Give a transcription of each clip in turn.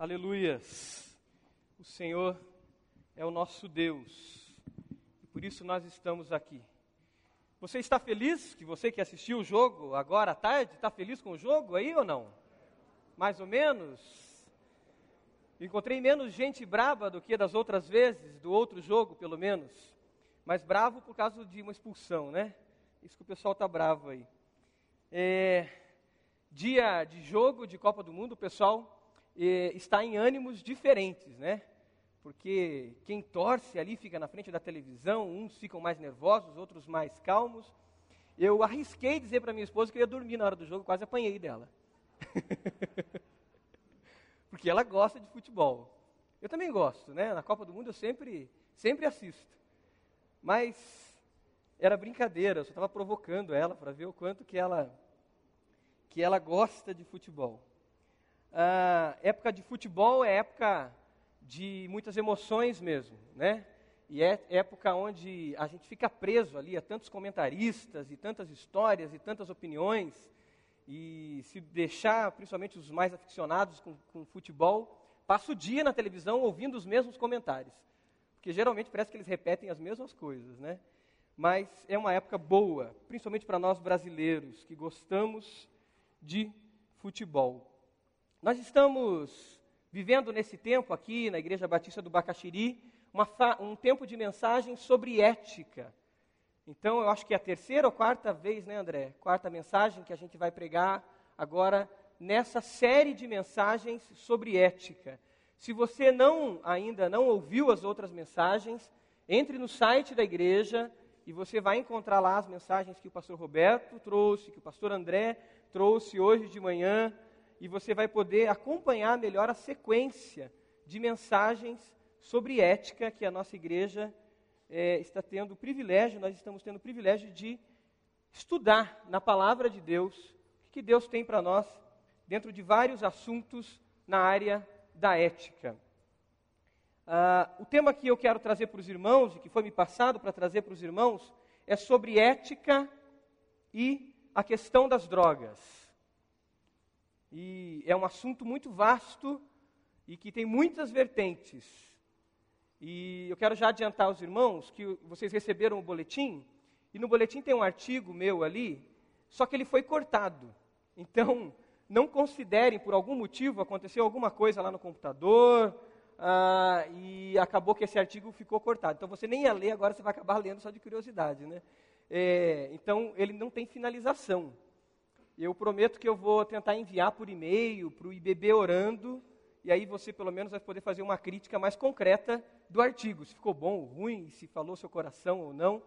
Aleluias. O Senhor é o nosso Deus. E por isso nós estamos aqui. Você está feliz que você que assistiu o jogo agora à tarde, está feliz com o jogo aí ou não? Mais ou menos? Encontrei menos gente brava do que das outras vezes, do outro jogo pelo menos. Mas bravo por causa de uma expulsão, né? Isso que o pessoal está bravo aí. É, dia de jogo de Copa do Mundo, pessoal eh, está em ânimos diferentes, né? Porque quem torce ali fica na frente da televisão, uns ficam mais nervosos, outros mais calmos. Eu arrisquei dizer para minha esposa que eu ia dormir na hora do jogo, quase apanhei dela. Porque ela gosta de futebol. Eu também gosto, né? Na Copa do Mundo eu sempre, sempre assisto. Mas era brincadeira, eu só estava provocando ela para ver o quanto que ela, que ela gosta de futebol. Ah, época de futebol é época de muitas emoções mesmo, né? E é época onde a gente fica preso ali a tantos comentaristas e tantas histórias e tantas opiniões. E se deixar, principalmente os mais aficionados com, com futebol, passa o dia na televisão ouvindo os mesmos comentários. Porque geralmente parece que eles repetem as mesmas coisas, né? Mas é uma época boa, principalmente para nós brasileiros que gostamos de futebol. Nós estamos vivendo nesse tempo aqui na Igreja Batista do Bacaxiri, uma, um tempo de mensagem sobre ética. Então, eu acho que é a terceira ou quarta vez, né, André? Quarta mensagem que a gente vai pregar agora nessa série de mensagens sobre ética. Se você não ainda não ouviu as outras mensagens, entre no site da igreja e você vai encontrar lá as mensagens que o pastor Roberto trouxe, que o pastor André trouxe hoje de manhã e você vai poder acompanhar melhor a sequência de mensagens sobre ética que a nossa igreja é, está tendo o privilégio, nós estamos tendo o privilégio de estudar na palavra de Deus o que Deus tem para nós dentro de vários assuntos na área da ética. Ah, o tema que eu quero trazer para os irmãos, e que foi me passado para trazer para os irmãos, é sobre ética e a questão das drogas. E é um assunto muito vasto e que tem muitas vertentes. E eu quero já adiantar aos irmãos que vocês receberam o boletim, e no boletim tem um artigo meu ali, só que ele foi cortado. Então, não considerem, por algum motivo, aconteceu alguma coisa lá no computador, ah, e acabou que esse artigo ficou cortado. Então, você nem ia ler, agora você vai acabar lendo só de curiosidade. Né? É, então, ele não tem finalização. Eu prometo que eu vou tentar enviar por e-mail para o IBB Orando, e aí você pelo menos vai poder fazer uma crítica mais concreta do artigo, se ficou bom ou ruim, se falou seu coração ou não.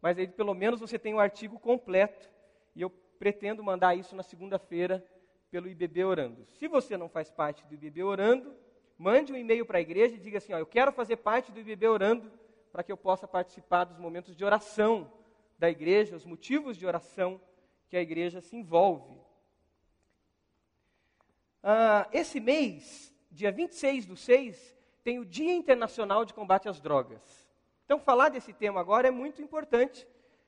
Mas aí pelo menos você tem o artigo completo, e eu pretendo mandar isso na segunda-feira pelo IBB Orando. Se você não faz parte do IBB Orando, mande um e-mail para a igreja e diga assim: ó, eu quero fazer parte do IBB Orando para que eu possa participar dos momentos de oração da igreja, os motivos de oração que a igreja se envolve. Ah, esse mês, dia 26 do 6, tem o Dia Internacional de Combate às Drogas. Então, falar desse tema agora é muito importante,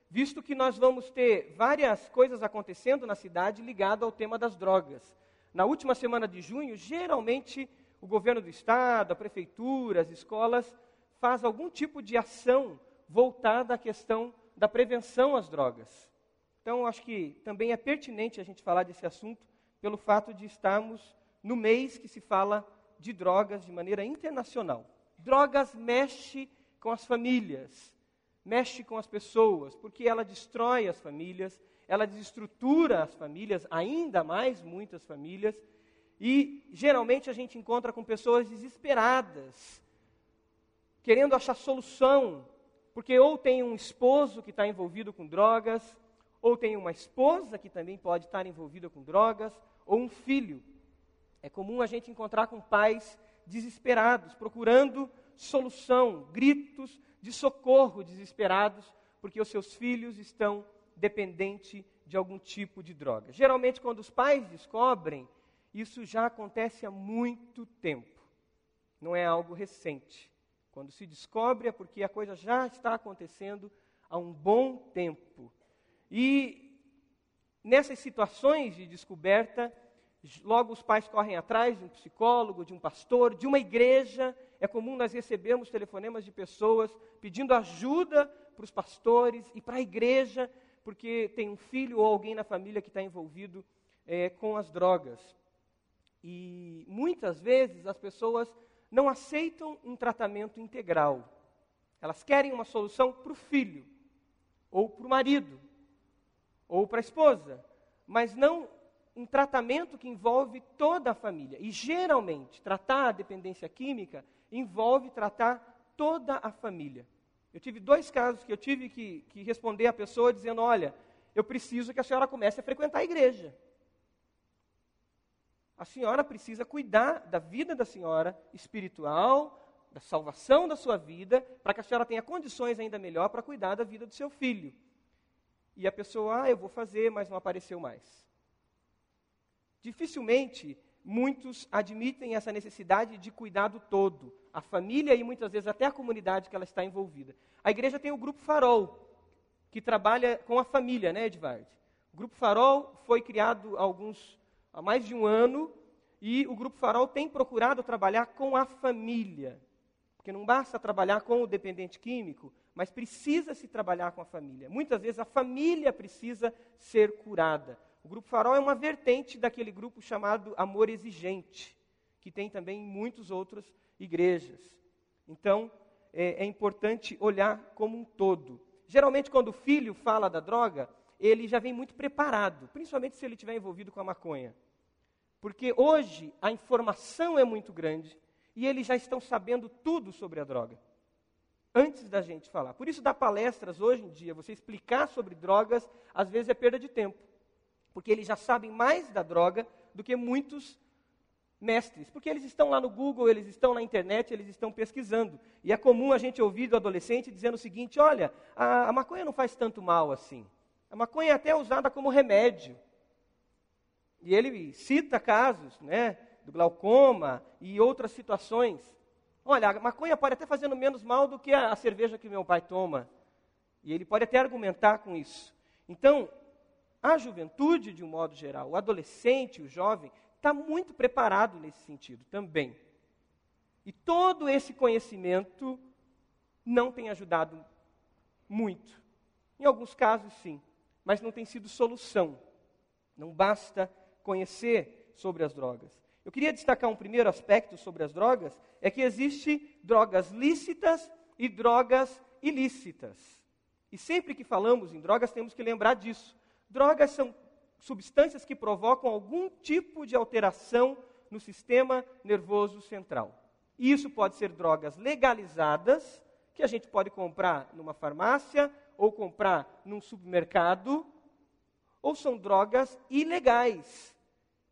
visto que nós vamos ter várias coisas acontecendo na cidade ligado ao tema das drogas. Na última semana de junho, geralmente o governo do estado, a prefeitura, as escolas faz algum tipo de ação voltada à questão da prevenção às drogas. Então, acho que também é pertinente a gente falar desse assunto pelo fato de estarmos no mês que se fala de drogas de maneira internacional. Drogas mexe com as famílias, mexe com as pessoas, porque ela destrói as famílias, ela desestrutura as famílias, ainda mais muitas famílias, e geralmente a gente encontra com pessoas desesperadas, querendo achar solução, porque ou tem um esposo que está envolvido com drogas, ou tem uma esposa que também pode estar envolvida com drogas, ou um filho. É comum a gente encontrar com pais desesperados, procurando solução, gritos de socorro desesperados, porque os seus filhos estão dependentes de algum tipo de droga. Geralmente, quando os pais descobrem, isso já acontece há muito tempo, não é algo recente. Quando se descobre é porque a coisa já está acontecendo há um bom tempo. E nessas situações de descoberta, Logo, os pais correm atrás de um psicólogo, de um pastor, de uma igreja. É comum nós recebermos telefonemas de pessoas pedindo ajuda para os pastores e para a igreja, porque tem um filho ou alguém na família que está envolvido é, com as drogas. E muitas vezes as pessoas não aceitam um tratamento integral. Elas querem uma solução para o filho, ou para o marido, ou para a esposa, mas não um tratamento que envolve toda a família. E geralmente, tratar a dependência química envolve tratar toda a família. Eu tive dois casos que eu tive que, que responder à pessoa dizendo: Olha, eu preciso que a senhora comece a frequentar a igreja. A senhora precisa cuidar da vida da senhora espiritual, da salvação da sua vida, para que a senhora tenha condições ainda melhor para cuidar da vida do seu filho. E a pessoa, ah, eu vou fazer, mas não apareceu mais. Dificilmente muitos admitem essa necessidade de cuidado todo, a família e muitas vezes até a comunidade que ela está envolvida. A igreja tem o grupo Farol, que trabalha com a família, né, Edvard? O grupo Farol foi criado há alguns há mais de um ano e o grupo Farol tem procurado trabalhar com a família. Porque não basta trabalhar com o dependente químico, mas precisa se trabalhar com a família. Muitas vezes a família precisa ser curada. O Grupo Farol é uma vertente daquele grupo chamado Amor Exigente, que tem também em muitas outras igrejas. Então, é, é importante olhar como um todo. Geralmente, quando o filho fala da droga, ele já vem muito preparado, principalmente se ele estiver envolvido com a maconha. Porque hoje a informação é muito grande e eles já estão sabendo tudo sobre a droga. Antes da gente falar. Por isso, dar palestras hoje em dia, você explicar sobre drogas, às vezes é perda de tempo porque eles já sabem mais da droga do que muitos mestres, porque eles estão lá no Google, eles estão na internet, eles estão pesquisando. E é comum a gente ouvir do adolescente dizendo o seguinte: olha, a, a maconha não faz tanto mal assim. A maconha é até usada como remédio. E ele cita casos, né, do glaucoma e outras situações. Olha, a maconha pode até fazer menos mal do que a cerveja que meu pai toma. E ele pode até argumentar com isso. Então, a juventude, de um modo geral, o adolescente, o jovem, está muito preparado nesse sentido também. E todo esse conhecimento não tem ajudado muito. Em alguns casos, sim, mas não tem sido solução. Não basta conhecer sobre as drogas. Eu queria destacar um primeiro aspecto sobre as drogas, é que existe drogas lícitas e drogas ilícitas. E sempre que falamos em drogas, temos que lembrar disso. Drogas são substâncias que provocam algum tipo de alteração no sistema nervoso central. E isso pode ser drogas legalizadas, que a gente pode comprar numa farmácia ou comprar num supermercado, ou são drogas ilegais,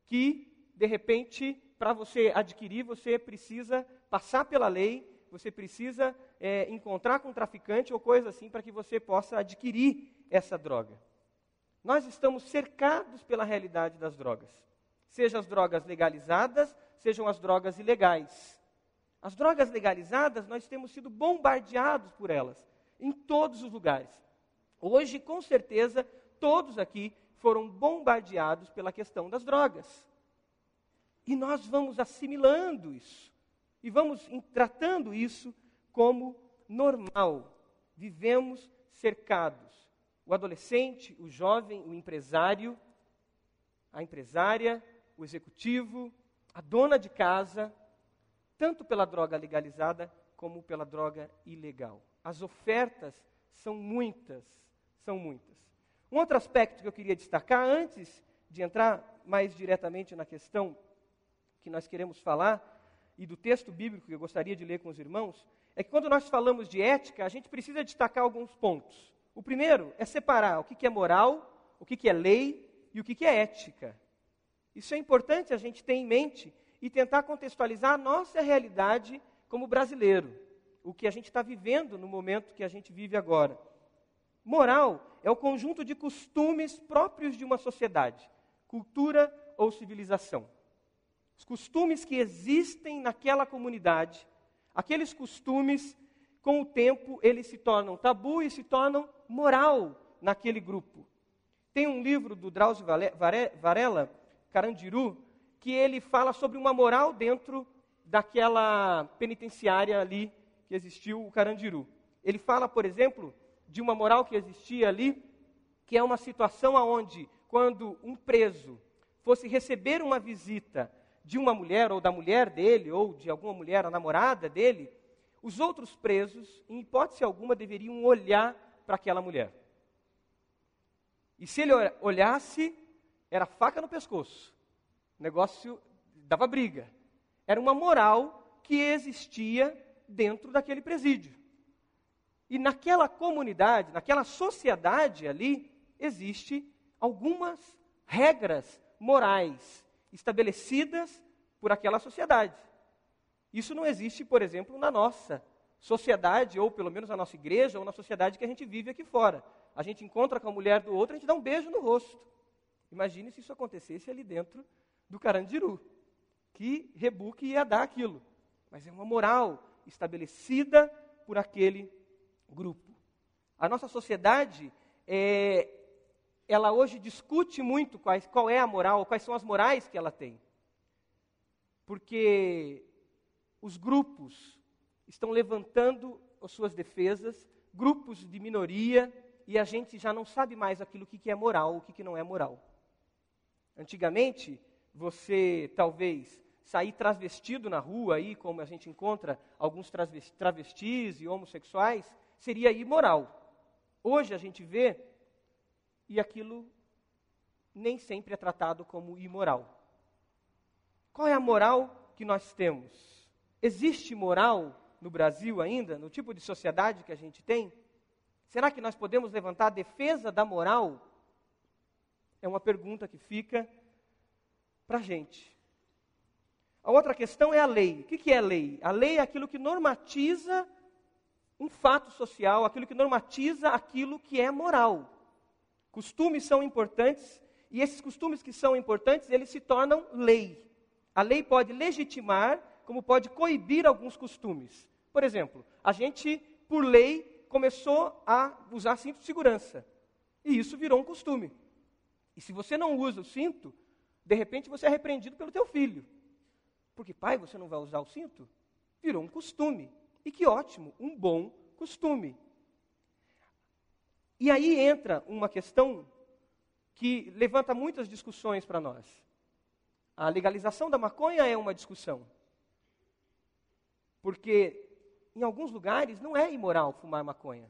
que, de repente, para você adquirir, você precisa passar pela lei, você precisa é, encontrar com um traficante ou coisa assim para que você possa adquirir essa droga nós estamos cercados pela realidade das drogas. Sejam as drogas legalizadas, sejam as drogas ilegais. As drogas legalizadas, nós temos sido bombardeados por elas, em todos os lugares. Hoje, com certeza, todos aqui foram bombardeados pela questão das drogas. E nós vamos assimilando isso. E vamos tratando isso como normal. Vivemos cercados o adolescente, o jovem, o empresário, a empresária, o executivo, a dona de casa, tanto pela droga legalizada como pela droga ilegal. As ofertas são muitas, são muitas. Um outro aspecto que eu queria destacar antes de entrar mais diretamente na questão que nós queremos falar e do texto bíblico que eu gostaria de ler com os irmãos, é que quando nós falamos de ética, a gente precisa destacar alguns pontos. O primeiro é separar o que é moral, o que é lei e o que é ética. Isso é importante a gente ter em mente e tentar contextualizar a nossa realidade como brasileiro, o que a gente está vivendo no momento que a gente vive agora. Moral é o conjunto de costumes próprios de uma sociedade, cultura ou civilização. Os costumes que existem naquela comunidade, aqueles costumes, com o tempo, eles se tornam tabu e se tornam moral naquele grupo. Tem um livro do Drauzio Varela, Carandiru, que ele fala sobre uma moral dentro daquela penitenciária ali que existiu, o Carandiru. Ele fala, por exemplo, de uma moral que existia ali, que é uma situação onde, quando um preso fosse receber uma visita de uma mulher, ou da mulher dele, ou de alguma mulher, a namorada dele, os outros presos, em hipótese alguma, deveriam olhar para aquela mulher. E se ele olhasse, era faca no pescoço. O negócio dava briga. Era uma moral que existia dentro daquele presídio. E naquela comunidade, naquela sociedade ali, existe algumas regras morais estabelecidas por aquela sociedade. Isso não existe, por exemplo, na nossa sociedade, ou pelo menos na nossa igreja, ou na sociedade que a gente vive aqui fora. A gente encontra com a mulher do outro, a gente dá um beijo no rosto. Imagine se isso acontecesse ali dentro do Carandiru. Que rebuque ia dar aquilo. Mas é uma moral estabelecida por aquele grupo. A nossa sociedade, é, ela hoje discute muito quais, qual é a moral, quais são as morais que ela tem. Porque os grupos estão levantando as suas defesas, grupos de minoria, e a gente já não sabe mais aquilo que é moral, o que não é moral. Antigamente, você talvez sair travestido na rua, aí, como a gente encontra alguns travestis e homossexuais, seria imoral. Hoje a gente vê e aquilo nem sempre é tratado como imoral. Qual é a moral que nós temos? Existe moral no Brasil ainda, no tipo de sociedade que a gente tem? Será que nós podemos levantar a defesa da moral? É uma pergunta que fica para a gente. A outra questão é a lei. O que é a lei? A lei é aquilo que normatiza um fato social, aquilo que normatiza aquilo que é moral. Costumes são importantes e esses costumes que são importantes, eles se tornam lei. A lei pode legitimar, como pode coibir alguns costumes. Por exemplo, a gente, por lei, começou a usar cinto de segurança. E isso virou um costume. E se você não usa o cinto, de repente você é repreendido pelo teu filho. Porque, pai, você não vai usar o cinto? Virou um costume. E que ótimo, um bom costume. E aí entra uma questão que levanta muitas discussões para nós. A legalização da maconha é uma discussão. Porque em alguns lugares não é imoral fumar maconha.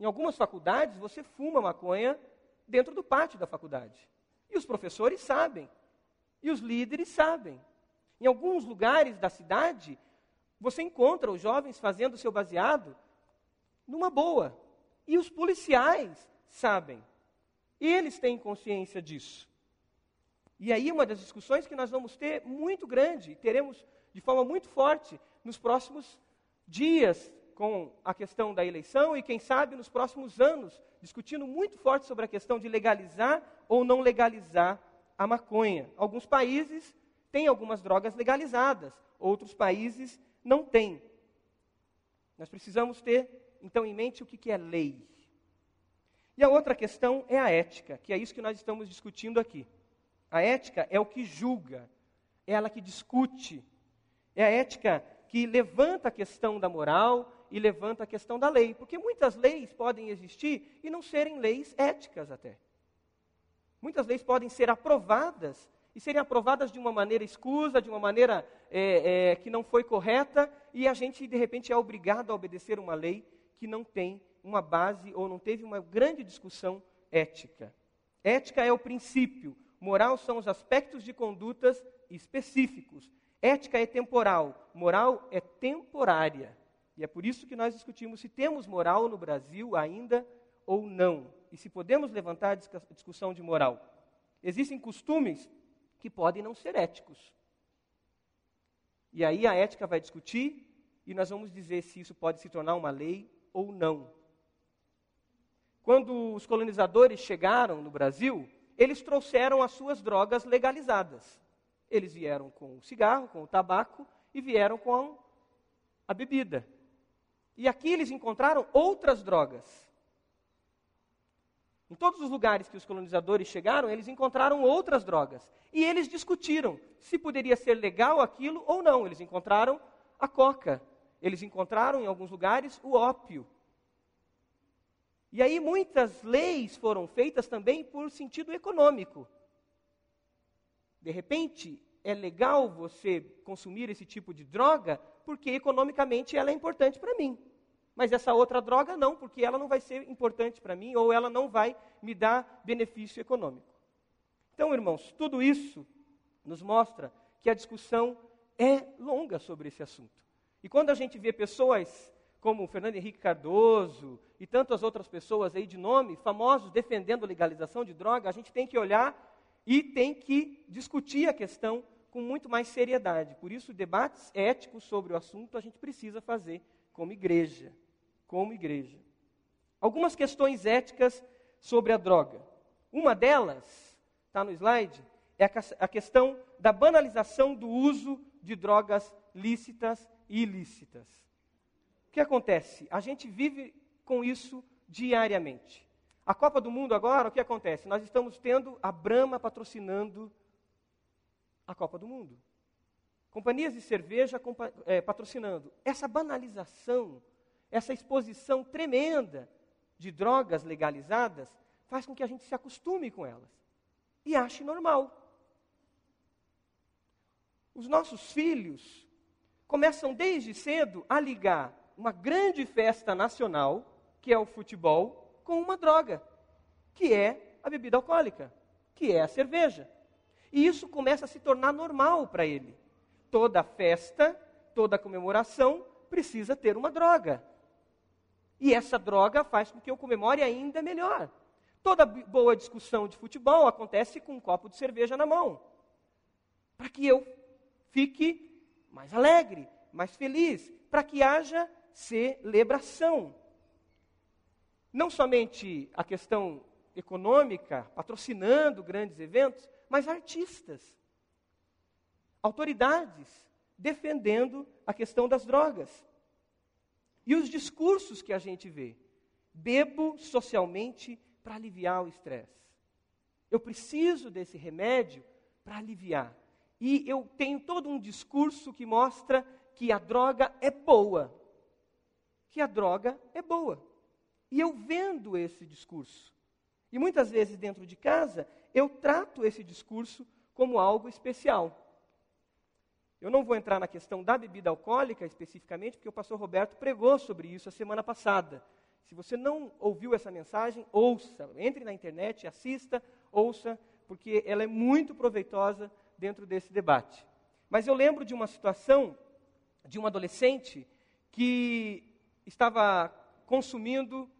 Em algumas faculdades você fuma maconha dentro do pátio da faculdade. E os professores sabem. E os líderes sabem. Em alguns lugares da cidade, você encontra os jovens fazendo seu baseado numa boa. E os policiais sabem. Eles têm consciência disso. E aí, uma das discussões que nós vamos ter muito grande, teremos de forma muito forte nos próximos dias com a questão da eleição e, quem sabe, nos próximos anos, discutindo muito forte sobre a questão de legalizar ou não legalizar a maconha. Alguns países têm algumas drogas legalizadas, outros países não têm. Nós precisamos ter, então, em mente o que é lei. E a outra questão é a ética, que é isso que nós estamos discutindo aqui. A ética é o que julga, é ela que discute, é a ética que levanta a questão da moral e levanta a questão da lei, porque muitas leis podem existir e não serem leis éticas até. Muitas leis podem ser aprovadas e serem aprovadas de uma maneira escusa, de uma maneira é, é, que não foi correta, e a gente, de repente, é obrigado a obedecer uma lei que não tem uma base ou não teve uma grande discussão ética. Ética é o princípio, moral são os aspectos de condutas específicos. Ética é temporal, moral é temporária. E é por isso que nós discutimos se temos moral no Brasil ainda ou não. E se podemos levantar a discussão de moral. Existem costumes que podem não ser éticos. E aí a ética vai discutir e nós vamos dizer se isso pode se tornar uma lei ou não. Quando os colonizadores chegaram no Brasil, eles trouxeram as suas drogas legalizadas. Eles vieram com o cigarro, com o tabaco e vieram com a bebida. E aqui eles encontraram outras drogas. Em todos os lugares que os colonizadores chegaram, eles encontraram outras drogas. E eles discutiram se poderia ser legal aquilo ou não. Eles encontraram a coca. Eles encontraram em alguns lugares o ópio. E aí muitas leis foram feitas também por sentido econômico. De repente, é legal você consumir esse tipo de droga porque economicamente ela é importante para mim. Mas essa outra droga não, porque ela não vai ser importante para mim ou ela não vai me dar benefício econômico. Então, irmãos, tudo isso nos mostra que a discussão é longa sobre esse assunto. E quando a gente vê pessoas como Fernando Henrique Cardoso e tantas outras pessoas aí de nome, famosos, defendendo a legalização de droga, a gente tem que olhar e tem que discutir a questão com muito mais seriedade. Por isso, debates éticos sobre o assunto a gente precisa fazer como igreja. Como igreja. Algumas questões éticas sobre a droga. Uma delas, está no slide, é a questão da banalização do uso de drogas lícitas ilícitas. O que acontece? A gente vive com isso diariamente. A Copa do Mundo agora, o que acontece? Nós estamos tendo a Brahma patrocinando a Copa do Mundo. Companhias de cerveja é, patrocinando. Essa banalização, essa exposição tremenda de drogas legalizadas, faz com que a gente se acostume com elas e ache normal. Os nossos filhos começam desde cedo a ligar uma grande festa nacional, que é o futebol, com uma droga, que é a bebida alcoólica, que é a cerveja. E isso começa a se tornar normal para ele. Toda festa, toda comemoração precisa ter uma droga. E essa droga faz com que eu comemore ainda melhor. Toda boa discussão de futebol acontece com um copo de cerveja na mão. Para que eu fique mais alegre, mais feliz, para que haja celebração não somente a questão econômica, patrocinando grandes eventos, mas artistas, autoridades defendendo a questão das drogas. E os discursos que a gente vê. Bebo socialmente para aliviar o estresse. Eu preciso desse remédio para aliviar. E eu tenho todo um discurso que mostra que a droga é boa. Que a droga é boa. E eu vendo esse discurso. E muitas vezes dentro de casa, eu trato esse discurso como algo especial. Eu não vou entrar na questão da bebida alcoólica especificamente, porque o pastor Roberto pregou sobre isso a semana passada. Se você não ouviu essa mensagem, ouça. Entre na internet, assista, ouça, porque ela é muito proveitosa dentro desse debate. Mas eu lembro de uma situação de um adolescente que estava consumindo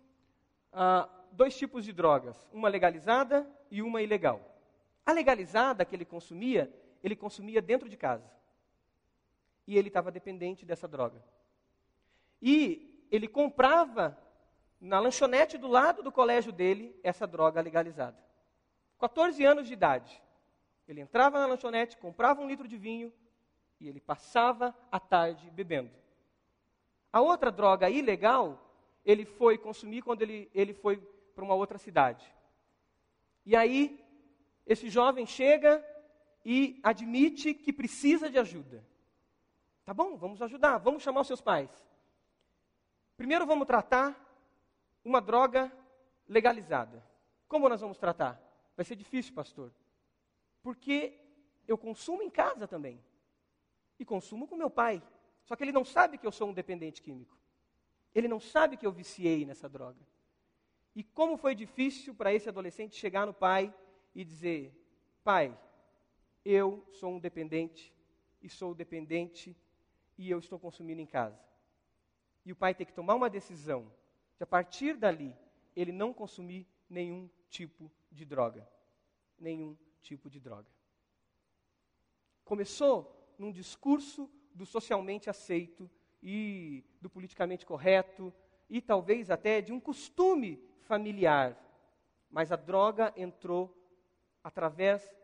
ah, dois tipos de drogas, uma legalizada e uma ilegal. A legalizada que ele consumia, ele consumia dentro de casa. E ele estava dependente dessa droga. E ele comprava na lanchonete do lado do colégio dele essa droga legalizada. 14 anos de idade. Ele entrava na lanchonete, comprava um litro de vinho e ele passava a tarde bebendo. A outra droga ilegal ele foi consumir quando ele, ele foi para uma outra cidade. E aí, esse jovem chega e admite que precisa de ajuda. Tá bom, vamos ajudar, vamos chamar os seus pais. Primeiro vamos tratar uma droga legalizada. Como nós vamos tratar? Vai ser difícil, pastor. Porque eu consumo em casa também. E consumo com meu pai. Só que ele não sabe que eu sou um dependente químico. Ele não sabe que eu viciei nessa droga. E como foi difícil para esse adolescente chegar no pai e dizer: Pai, eu sou um dependente e sou dependente e eu estou consumindo em casa. E o pai tem que tomar uma decisão de, a partir dali, ele não consumir nenhum tipo de droga. Nenhum tipo de droga. Começou num discurso do socialmente aceito e do politicamente correto e talvez até de um costume familiar. Mas a droga entrou através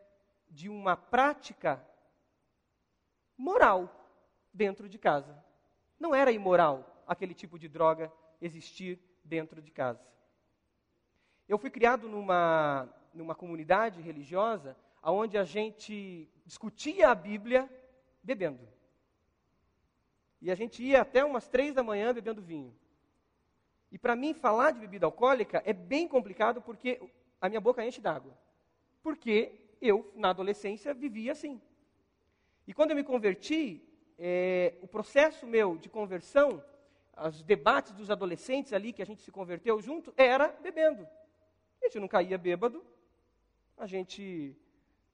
de uma prática moral dentro de casa. Não era imoral aquele tipo de droga existir dentro de casa. Eu fui criado numa, numa comunidade religiosa onde a gente discutia a Bíblia bebendo. E a gente ia até umas três da manhã bebendo vinho. E para mim, falar de bebida alcoólica é bem complicado porque a minha boca enche d'água. Porque eu, na adolescência, vivia assim. E quando eu me converti, é, o processo meu de conversão, os debates dos adolescentes ali que a gente se converteu junto, era bebendo. A gente não caía bêbado, a gente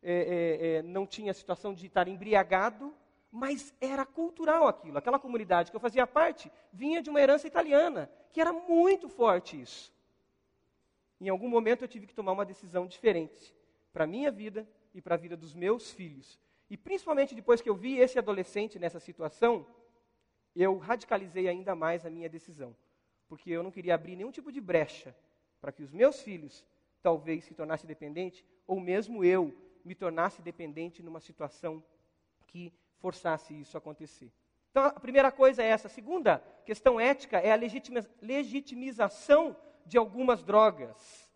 é, é, é não tinha a situação de estar embriagado, mas era cultural aquilo. Aquela comunidade que eu fazia parte vinha de uma herança italiana, que era muito forte isso. Em algum momento eu tive que tomar uma decisão diferente para a minha vida e para a vida dos meus filhos. E principalmente depois que eu vi esse adolescente nessa situação, eu radicalizei ainda mais a minha decisão. Porque eu não queria abrir nenhum tipo de brecha para que os meus filhos talvez se tornassem dependentes, ou mesmo eu me tornasse dependente numa situação que forçasse isso a acontecer. Então, a primeira coisa é essa. A segunda questão ética é a legitimização de algumas drogas.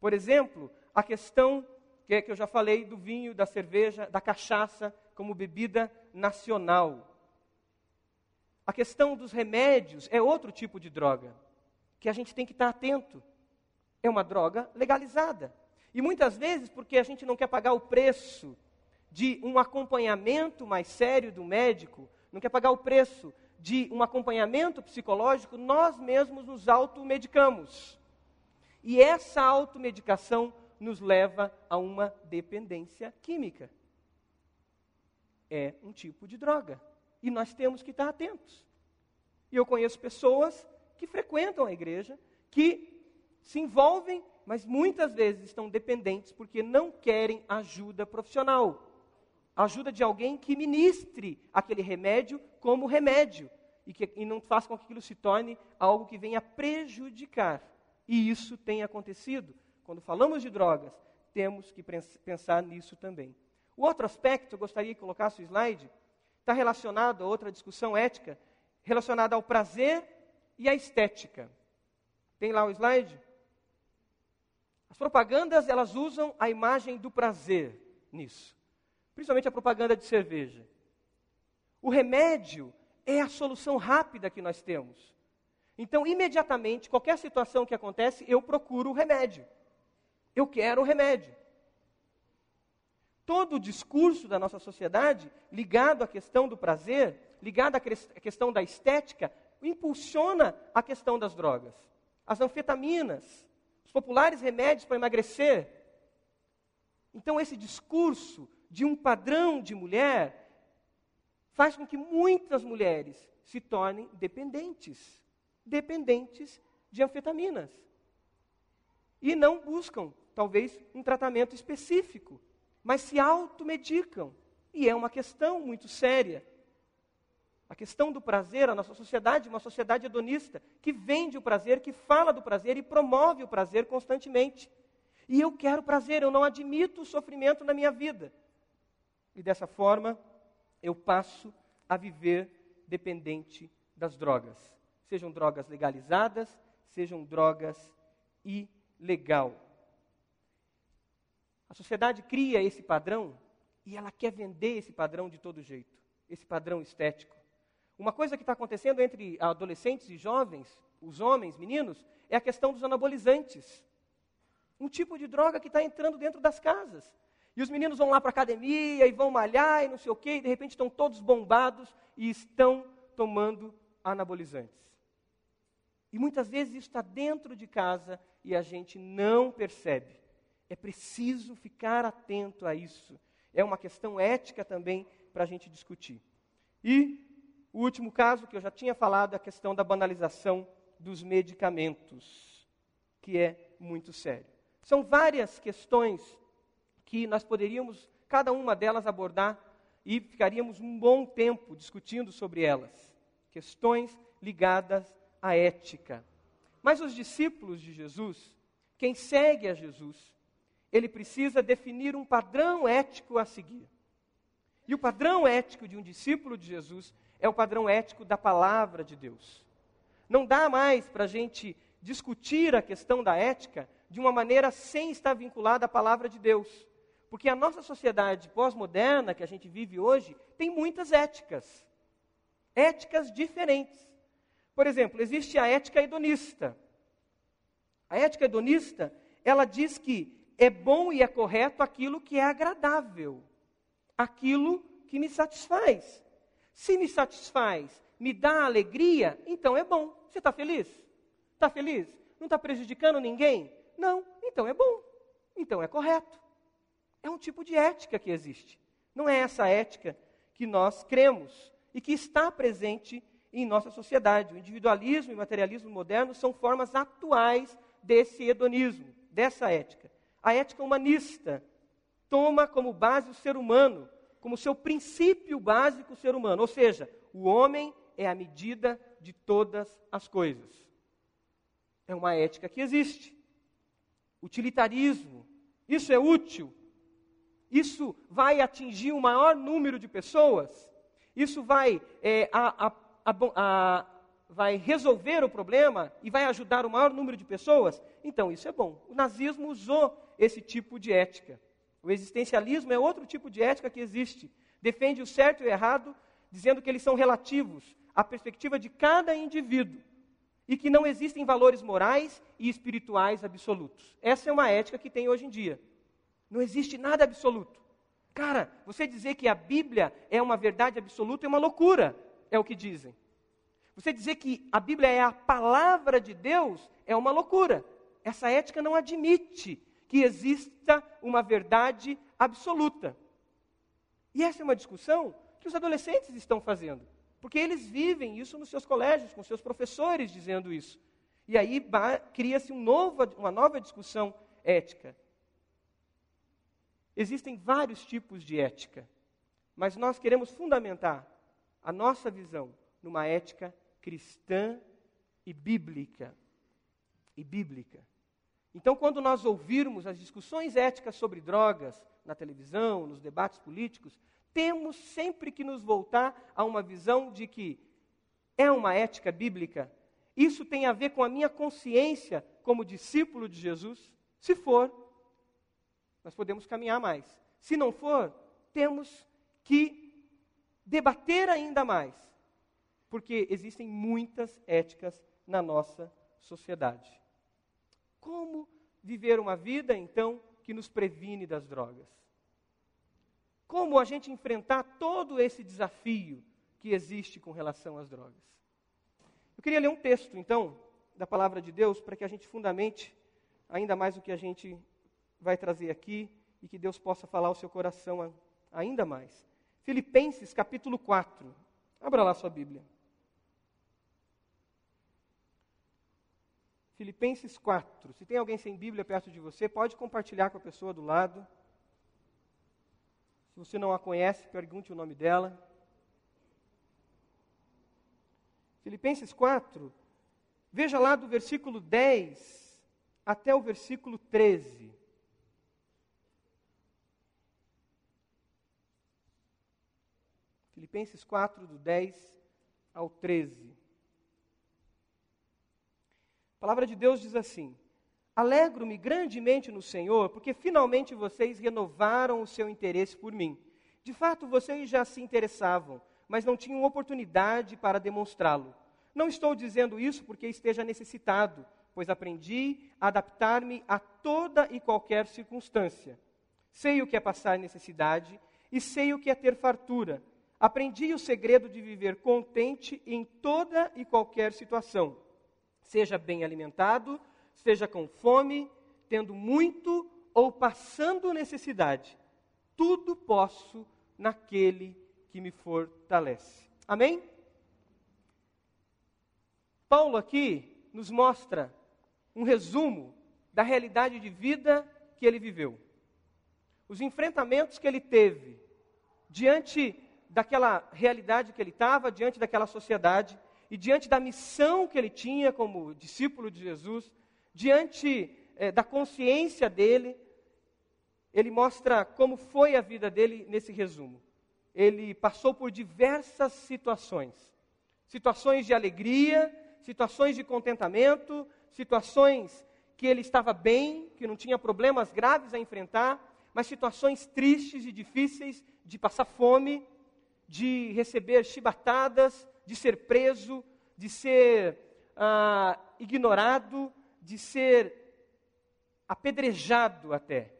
Por exemplo, a questão que, é que eu já falei do vinho, da cerveja, da cachaça como bebida nacional. A questão dos remédios é outro tipo de droga, que a gente tem que estar atento. É uma droga legalizada. E muitas vezes, porque a gente não quer pagar o preço de um acompanhamento mais sério do médico, não quer pagar o preço de um acompanhamento psicológico, nós mesmos nos automedicamos. E essa automedicação nos leva a uma dependência química. É um tipo de droga. E nós temos que estar atentos. E eu conheço pessoas que frequentam a igreja, que se envolvem, mas muitas vezes estão dependentes porque não querem ajuda profissional ajuda de alguém que ministre aquele remédio como remédio e, que, e não faça com que aquilo se torne algo que venha prejudicar. E isso tem acontecido. Quando falamos de drogas, temos que pensar nisso também. O outro aspecto, eu gostaria que colocasse o slide, está relacionado a outra discussão ética, relacionada ao prazer e à estética. Tem lá o slide? As propagandas, elas usam a imagem do prazer nisso principalmente a propaganda de cerveja. O remédio é a solução rápida que nós temos. Então, imediatamente, qualquer situação que acontece, eu procuro o remédio. Eu quero o remédio. Todo o discurso da nossa sociedade, ligado à questão do prazer, ligado à questão da estética, impulsiona a questão das drogas. As anfetaminas, os populares remédios para emagrecer. Então, esse discurso de um padrão de mulher faz com que muitas mulheres se tornem dependentes dependentes de anfetaminas. E não buscam, talvez, um tratamento específico, mas se automedicam. E é uma questão muito séria. A questão do prazer, a nossa sociedade uma sociedade hedonista, que vende o prazer, que fala do prazer e promove o prazer constantemente. E eu quero prazer, eu não admito o sofrimento na minha vida. E dessa forma, eu passo a viver dependente das drogas. Sejam drogas legalizadas, sejam drogas ilegal. A sociedade cria esse padrão e ela quer vender esse padrão de todo jeito, esse padrão estético. Uma coisa que está acontecendo entre adolescentes e jovens, os homens, meninos, é a questão dos anabolizantes. Um tipo de droga que está entrando dentro das casas. E os meninos vão lá para a academia e vão malhar e não sei o quê, e de repente estão todos bombados e estão tomando anabolizantes. E muitas vezes isso está dentro de casa e a gente não percebe. É preciso ficar atento a isso. É uma questão ética também para a gente discutir. E o último caso que eu já tinha falado é a questão da banalização dos medicamentos, que é muito sério. São várias questões que nós poderíamos, cada uma delas, abordar e ficaríamos um bom tempo discutindo sobre elas. Questões ligadas à ética. Mas os discípulos de Jesus, quem segue a Jesus, ele precisa definir um padrão ético a seguir. E o padrão ético de um discípulo de Jesus é o padrão ético da palavra de Deus. Não dá mais para a gente discutir a questão da ética de uma maneira sem estar vinculada à palavra de Deus. Porque a nossa sociedade pós-moderna que a gente vive hoje tem muitas éticas. Éticas diferentes. Por exemplo, existe a ética hedonista. A ética hedonista, ela diz que é bom e é correto aquilo que é agradável, aquilo que me satisfaz. Se me satisfaz, me dá alegria, então é bom. Você está feliz? Está feliz? Não está prejudicando ninguém? Não, então é bom. Então é correto. É um tipo de ética que existe. Não é essa ética que nós cremos e que está presente em nossa sociedade. O individualismo e o materialismo moderno são formas atuais desse hedonismo, dessa ética. A ética humanista toma como base o ser humano, como seu princípio básico ser humano, ou seja, o homem é a medida de todas as coisas. É uma ética que existe. Utilitarismo, isso é útil? Isso vai atingir o maior número de pessoas? Isso vai é, a, a, a, vai resolver o problema e vai ajudar o maior número de pessoas, então isso é bom. O nazismo usou esse tipo de ética. O existencialismo é outro tipo de ética que existe. Defende o certo e o errado, dizendo que eles são relativos à perspectiva de cada indivíduo e que não existem valores morais e espirituais absolutos. Essa é uma ética que tem hoje em dia. Não existe nada absoluto. Cara, você dizer que a Bíblia é uma verdade absoluta é uma loucura, é o que dizem. Você dizer que a Bíblia é a palavra de Deus é uma loucura. Essa ética não admite que exista uma verdade absoluta. E essa é uma discussão que os adolescentes estão fazendo, porque eles vivem isso nos seus colégios, com seus professores dizendo isso. E aí cria-se um uma nova discussão ética. Existem vários tipos de ética, mas nós queremos fundamentar a nossa visão numa ética cristã e bíblica. E bíblica. Então, quando nós ouvirmos as discussões éticas sobre drogas na televisão, nos debates políticos, temos sempre que nos voltar a uma visão de que é uma ética bíblica. Isso tem a ver com a minha consciência como discípulo de Jesus? Se for, nós podemos caminhar mais. Se não for, temos que debater ainda mais porque existem muitas éticas na nossa sociedade. Como viver uma vida, então, que nos previne das drogas? Como a gente enfrentar todo esse desafio que existe com relação às drogas? Eu queria ler um texto, então, da palavra de Deus, para que a gente fundamente ainda mais o que a gente vai trazer aqui e que Deus possa falar ao seu coração ainda mais. Filipenses capítulo 4. Abra lá sua Bíblia. Filipenses 4. Se tem alguém sem Bíblia perto de você, pode compartilhar com a pessoa do lado. Se você não a conhece, pergunte o nome dela. Filipenses 4, veja lá do versículo 10 até o versículo 13. Filipenses 4, do 10 ao 13. A palavra de Deus diz assim: Alegro-me grandemente no Senhor, porque finalmente vocês renovaram o seu interesse por mim. De fato, vocês já se interessavam, mas não tinham oportunidade para demonstrá-lo. Não estou dizendo isso porque esteja necessitado, pois aprendi a adaptar-me a toda e qualquer circunstância. Sei o que é passar necessidade e sei o que é ter fartura. Aprendi o segredo de viver contente em toda e qualquer situação seja bem alimentado, seja com fome, tendo muito ou passando necessidade. Tudo posso naquele que me fortalece. Amém? Paulo aqui nos mostra um resumo da realidade de vida que ele viveu. Os enfrentamentos que ele teve diante daquela realidade que ele estava, diante daquela sociedade e diante da missão que ele tinha como discípulo de Jesus, diante é, da consciência dele, ele mostra como foi a vida dele nesse resumo. Ele passou por diversas situações situações de alegria, situações de contentamento, situações que ele estava bem, que não tinha problemas graves a enfrentar, mas situações tristes e difíceis de passar fome, de receber chibatadas, de ser preso, de ser ah, ignorado, de ser apedrejado até.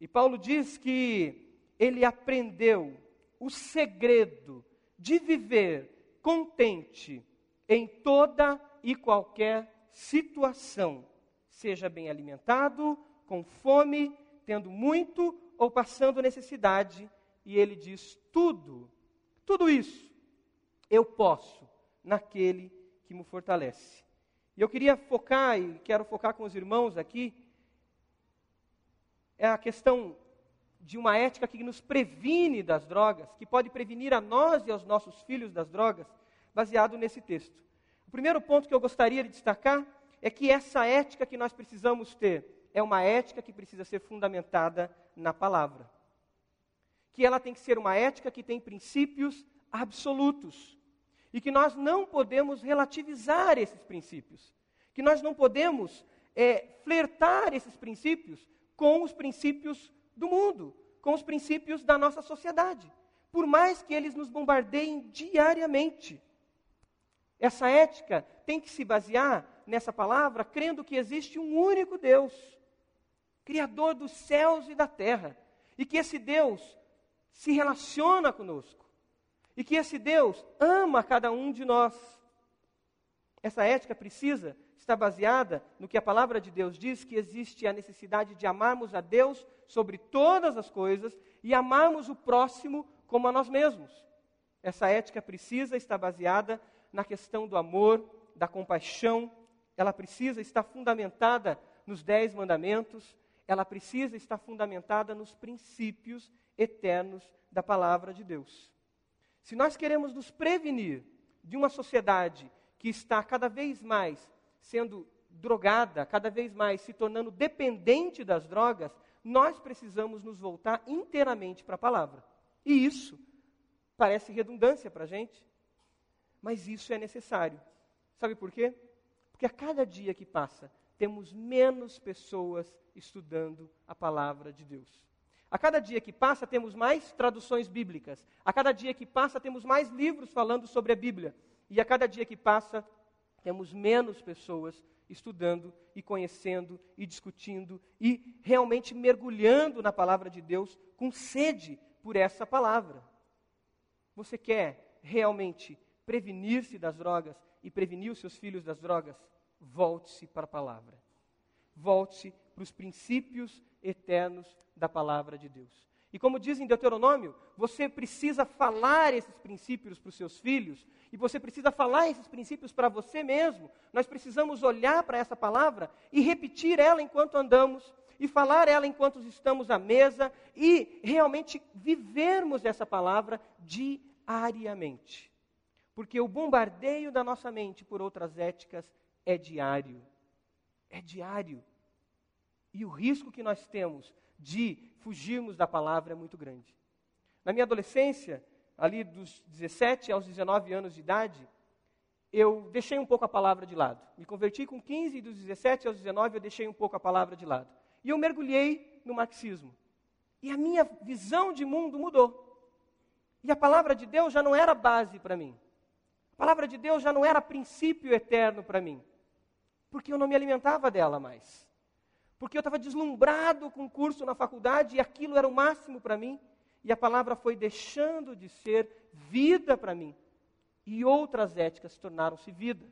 E Paulo diz que ele aprendeu o segredo de viver contente em toda e qualquer situação, seja bem alimentado, com fome, tendo muito ou passando necessidade. E ele diz: tudo, tudo isso eu posso naquele que me fortalece. E eu queria focar, e quero focar com os irmãos aqui, é a questão de uma ética que nos previne das drogas, que pode prevenir a nós e aos nossos filhos das drogas, baseado nesse texto. O primeiro ponto que eu gostaria de destacar é que essa ética que nós precisamos ter é uma ética que precisa ser fundamentada na palavra. Que ela tem que ser uma ética que tem princípios absolutos. E que nós não podemos relativizar esses princípios. Que nós não podemos é, flertar esses princípios com os princípios do mundo, com os princípios da nossa sociedade. Por mais que eles nos bombardeiem diariamente. Essa ética tem que se basear nessa palavra, crendo que existe um único Deus, Criador dos céus e da terra, e que esse Deus se relaciona conosco, e que esse Deus ama cada um de nós. Essa ética precisa estar baseada no que a palavra de Deus diz, que existe a necessidade de amarmos a Deus sobre todas as coisas e amarmos o próximo como a nós mesmos. Essa ética precisa estar baseada na questão do amor, da compaixão, ela precisa estar fundamentada nos Dez Mandamentos, ela precisa estar fundamentada nos princípios eternos da palavra de Deus. Se nós queremos nos prevenir de uma sociedade que está cada vez mais sendo drogada, cada vez mais se tornando dependente das drogas, nós precisamos nos voltar inteiramente para a palavra. E isso parece redundância para a gente, mas isso é necessário. Sabe por quê? Porque a cada dia que passa, temos menos pessoas estudando a palavra de Deus. A cada dia que passa, temos mais traduções bíblicas. A cada dia que passa, temos mais livros falando sobre a Bíblia. E a cada dia que passa, temos menos pessoas estudando e conhecendo e discutindo e realmente mergulhando na palavra de Deus com sede por essa palavra. Você quer realmente prevenir-se das drogas e prevenir os seus filhos das drogas? Volte-se para a palavra. Volte-se para os princípios eternos da palavra de Deus. E como diz em Deuteronômio, você precisa falar esses princípios para os seus filhos, e você precisa falar esses princípios para você mesmo. Nós precisamos olhar para essa palavra e repetir ela enquanto andamos, e falar ela enquanto estamos à mesa, e realmente vivermos essa palavra diariamente. Porque o bombardeio da nossa mente por outras éticas é diário. É diário. E o risco que nós temos de fugirmos da palavra é muito grande. Na minha adolescência, ali dos 17 aos 19 anos de idade, eu deixei um pouco a palavra de lado. Me converti com 15 e dos 17 aos 19 eu deixei um pouco a palavra de lado. E eu mergulhei no marxismo. E a minha visão de mundo mudou. E a palavra de Deus já não era base para mim. A palavra de Deus já não era princípio eterno para mim. Porque eu não me alimentava dela mais porque eu estava deslumbrado com o curso na faculdade e aquilo era o máximo para mim, e a palavra foi deixando de ser vida para mim. E outras éticas tornaram-se vida.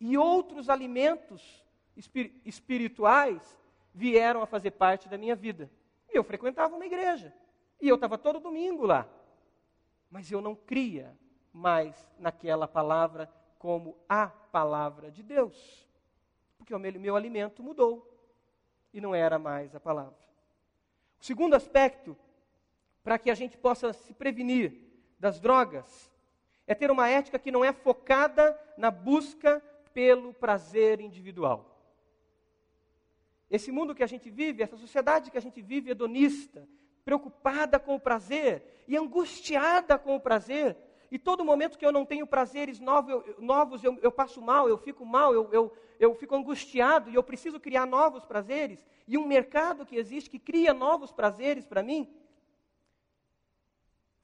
E outros alimentos espir espirituais vieram a fazer parte da minha vida. E eu frequentava uma igreja. E eu estava todo domingo lá. Mas eu não cria mais naquela palavra como a palavra de Deus. Porque o meu, meu alimento mudou e não era mais a palavra. O segundo aspecto, para que a gente possa se prevenir das drogas, é ter uma ética que não é focada na busca pelo prazer individual. Esse mundo que a gente vive, essa sociedade que a gente vive hedonista, preocupada com o prazer e angustiada com o prazer, E todo momento que eu não tenho prazeres novos, eu, eu passo mal, eu fico mal, eu, eu, eu fico angustiado e eu preciso criar novos prazeres. E um mercado que existe que cria novos prazeres para mim,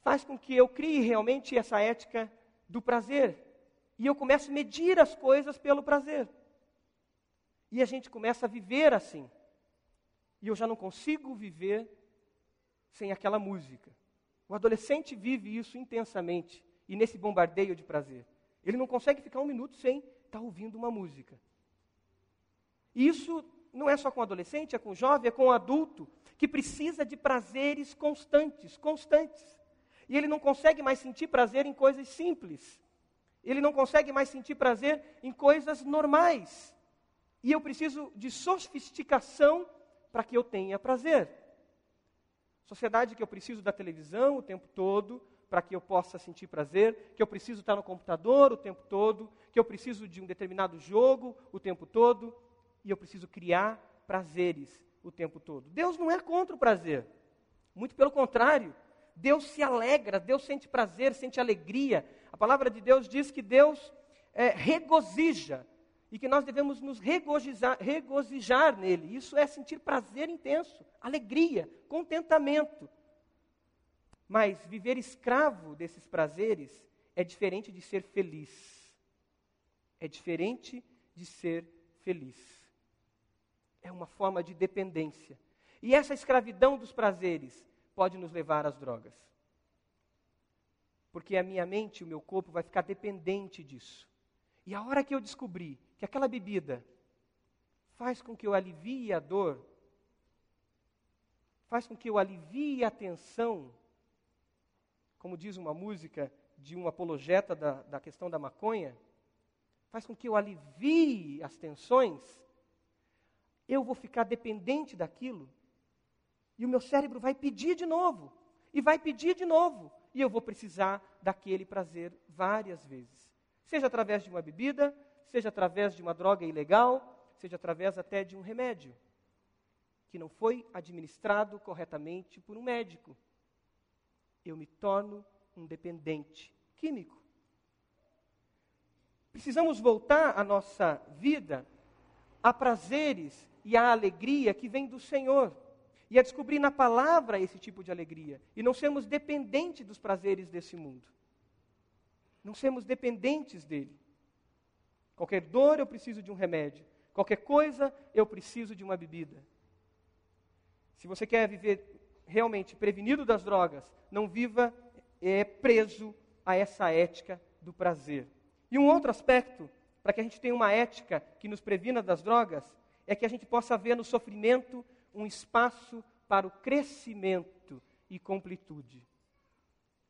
faz com que eu crie realmente essa ética do prazer. E eu começo a medir as coisas pelo prazer. E a gente começa a viver assim. E eu já não consigo viver sem aquela música. O adolescente vive isso intensamente e nesse bombardeio de prazer. Ele não consegue ficar um minuto sem estar tá ouvindo uma música. E isso não é só com adolescente, é com jovem, é com adulto, que precisa de prazeres constantes, constantes. E ele não consegue mais sentir prazer em coisas simples. Ele não consegue mais sentir prazer em coisas normais. E eu preciso de sofisticação para que eu tenha prazer. Sociedade que eu preciso da televisão o tempo todo para que eu possa sentir prazer, que eu preciso estar no computador o tempo todo, que eu preciso de um determinado jogo o tempo todo, e eu preciso criar prazeres o tempo todo. Deus não é contra o prazer. Muito pelo contrário. Deus se alegra, Deus sente prazer, sente alegria. A palavra de Deus diz que Deus é, regozija e que nós devemos nos regozijar, regozijar nele. Isso é sentir prazer intenso, alegria, contentamento. Mas viver escravo desses prazeres é diferente de ser feliz. É diferente de ser feliz. É uma forma de dependência. E essa escravidão dos prazeres pode nos levar às drogas. Porque a minha mente, o meu corpo vai ficar dependente disso. E a hora que eu descobrir que aquela bebida faz com que eu alivie a dor, faz com que eu alivie a tensão, como diz uma música de um apologeta da, da questão da maconha, faz com que eu alivie as tensões, eu vou ficar dependente daquilo e o meu cérebro vai pedir de novo, e vai pedir de novo, e eu vou precisar daquele prazer várias vezes. Seja através de uma bebida, seja através de uma droga ilegal, seja através até de um remédio que não foi administrado corretamente por um médico. Eu me torno um dependente químico. Precisamos voltar a nossa vida a prazeres e a alegria que vem do Senhor e a descobrir na palavra esse tipo de alegria e não sermos dependentes dos prazeres desse mundo. Não sermos dependentes dele. Qualquer dor eu preciso de um remédio, qualquer coisa eu preciso de uma bebida. Se você quer viver realmente prevenido das drogas, não viva é, preso a essa ética do prazer. E um outro aspecto, para que a gente tenha uma ética que nos previna das drogas, é que a gente possa ver no sofrimento um espaço para o crescimento e completude.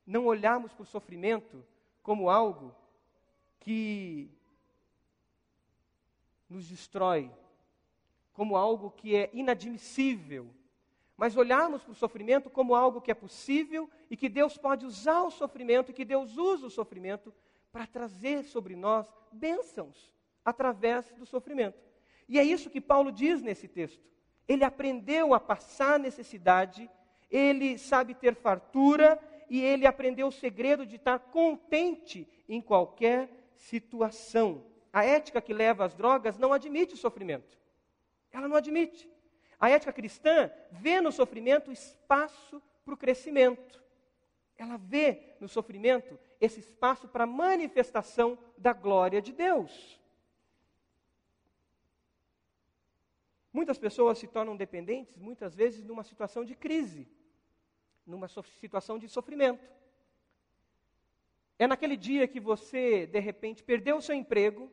Não olharmos para o sofrimento como algo que nos destrói, como algo que é inadmissível, mas olharmos para o sofrimento como algo que é possível e que Deus pode usar o sofrimento e que Deus usa o sofrimento para trazer sobre nós bênçãos através do sofrimento. E é isso que Paulo diz nesse texto. Ele aprendeu a passar necessidade, ele sabe ter fartura e ele aprendeu o segredo de estar contente em qualquer situação. A ética que leva às drogas não admite o sofrimento. Ela não admite. A ética cristã vê no sofrimento espaço para o crescimento. Ela vê no sofrimento esse espaço para a manifestação da glória de Deus. Muitas pessoas se tornam dependentes, muitas vezes, numa situação de crise, numa situação de sofrimento. É naquele dia que você, de repente, perdeu o seu emprego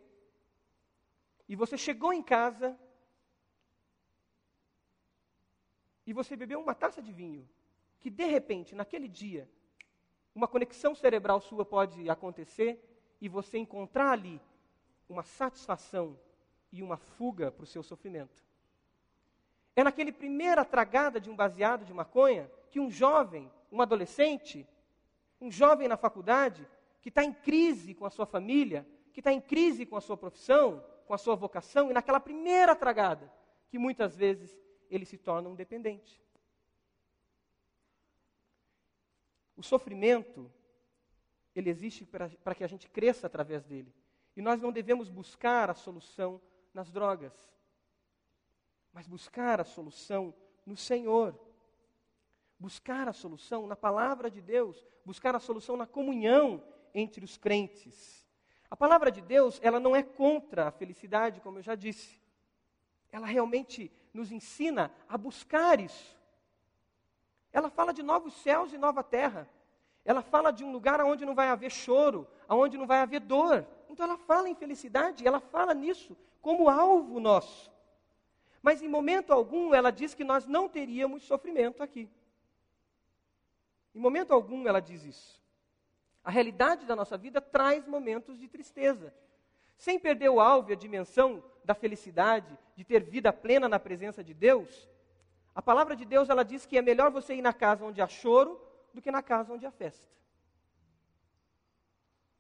e você chegou em casa e você bebeu uma taça de vinho, que de repente, naquele dia, uma conexão cerebral sua pode acontecer e você encontrar ali uma satisfação e uma fuga para o seu sofrimento. É naquele primeira tragada de um baseado de maconha que um jovem, um adolescente, um jovem na faculdade, que está em crise com a sua família, que está em crise com a sua profissão, com a sua vocação, e naquela primeira tragada, que muitas vezes ele se torna um dependente. O sofrimento ele existe para que a gente cresça através dele. E nós não devemos buscar a solução nas drogas, mas buscar a solução no Senhor. Buscar a solução na palavra de Deus, buscar a solução na comunhão entre os crentes. A palavra de Deus, ela não é contra a felicidade, como eu já disse. Ela realmente nos ensina a buscar isso. Ela fala de novos céus e nova terra. Ela fala de um lugar onde não vai haver choro, onde não vai haver dor. Então ela fala em felicidade, ela fala nisso como alvo nosso. Mas em momento algum ela diz que nós não teríamos sofrimento aqui. Em momento algum ela diz isso. A realidade da nossa vida traz momentos de tristeza. Sem perder o alvo e a dimensão da felicidade, de ter vida plena na presença de Deus, a palavra de Deus ela diz que é melhor você ir na casa onde há choro do que na casa onde há festa.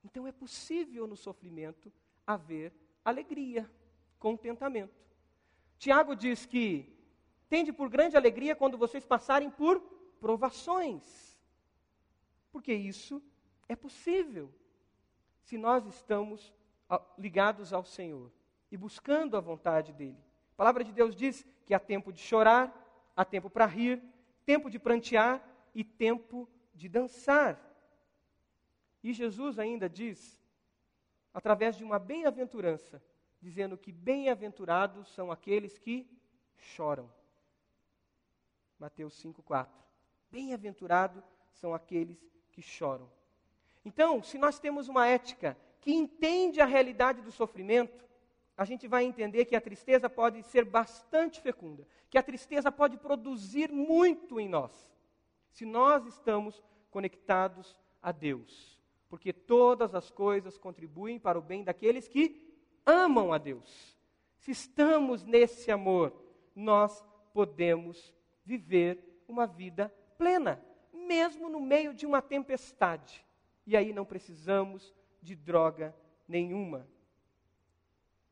Então é possível no sofrimento haver alegria, contentamento. Tiago diz que tende por grande alegria quando vocês passarem por provações. Porque isso é possível se nós estamos ligados ao Senhor e buscando a vontade dele. A palavra de Deus diz que há tempo de chorar, há tempo para rir, tempo de prantear e tempo de dançar. E Jesus ainda diz, através de uma bem-aventurança, dizendo que bem-aventurados são aqueles que choram. Mateus 5,4. Bem-aventurado são aqueles que choram. Então, se nós temos uma ética que entende a realidade do sofrimento, a gente vai entender que a tristeza pode ser bastante fecunda, que a tristeza pode produzir muito em nós, se nós estamos conectados a Deus. Porque todas as coisas contribuem para o bem daqueles que amam a Deus. Se estamos nesse amor, nós podemos viver uma vida plena, mesmo no meio de uma tempestade e aí não precisamos de droga nenhuma.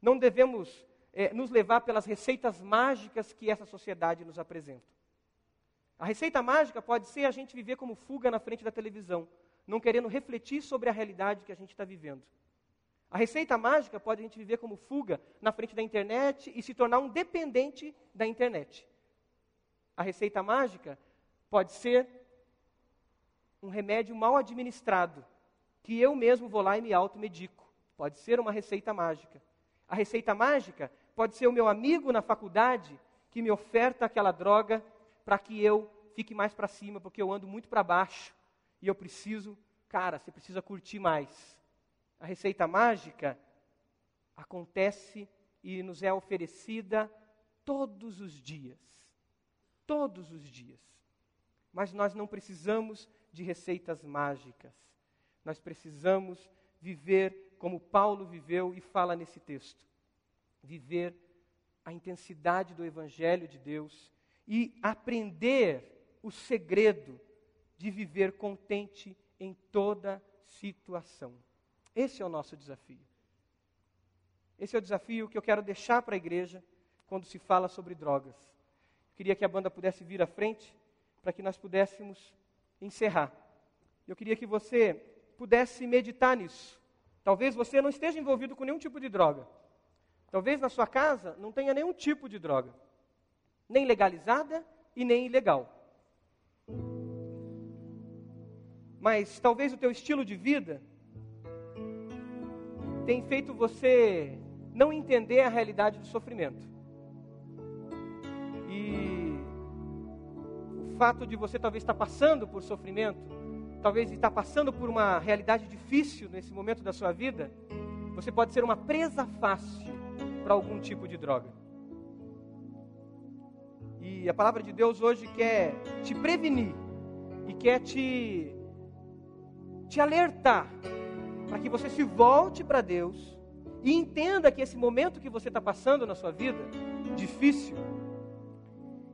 Não devemos é, nos levar pelas receitas mágicas que essa sociedade nos apresenta. A receita mágica pode ser a gente viver como fuga na frente da televisão, não querendo refletir sobre a realidade que a gente está vivendo. A receita mágica pode a gente viver como fuga na frente da internet e se tornar um dependente da internet. A receita mágica pode ser um remédio mal administrado, que eu mesmo vou lá e me automedico. Pode ser uma receita mágica. A receita mágica pode ser o meu amigo na faculdade que me oferta aquela droga para que eu fique mais para cima, porque eu ando muito para baixo e eu preciso, cara, você precisa curtir mais. A receita mágica acontece e nos é oferecida todos os dias. Todos os dias. Mas nós não precisamos de receitas mágicas. Nós precisamos viver como Paulo viveu e fala nesse texto. Viver a intensidade do Evangelho de Deus e aprender o segredo de viver contente em toda situação. Esse é o nosso desafio. Esse é o desafio que eu quero deixar para a igreja quando se fala sobre drogas. Queria que a banda pudesse vir à frente para que nós pudéssemos encerrar. Eu queria que você pudesse meditar nisso. Talvez você não esteja envolvido com nenhum tipo de droga. Talvez na sua casa não tenha nenhum tipo de droga, nem legalizada e nem ilegal. Mas talvez o teu estilo de vida tenha feito você não entender a realidade do sofrimento. fato de você talvez estar passando por sofrimento, talvez estar passando por uma realidade difícil nesse momento da sua vida, você pode ser uma presa fácil para algum tipo de droga. E a palavra de Deus hoje quer te prevenir e quer te, te alertar para que você se volte para Deus e entenda que esse momento que você está passando na sua vida, difícil,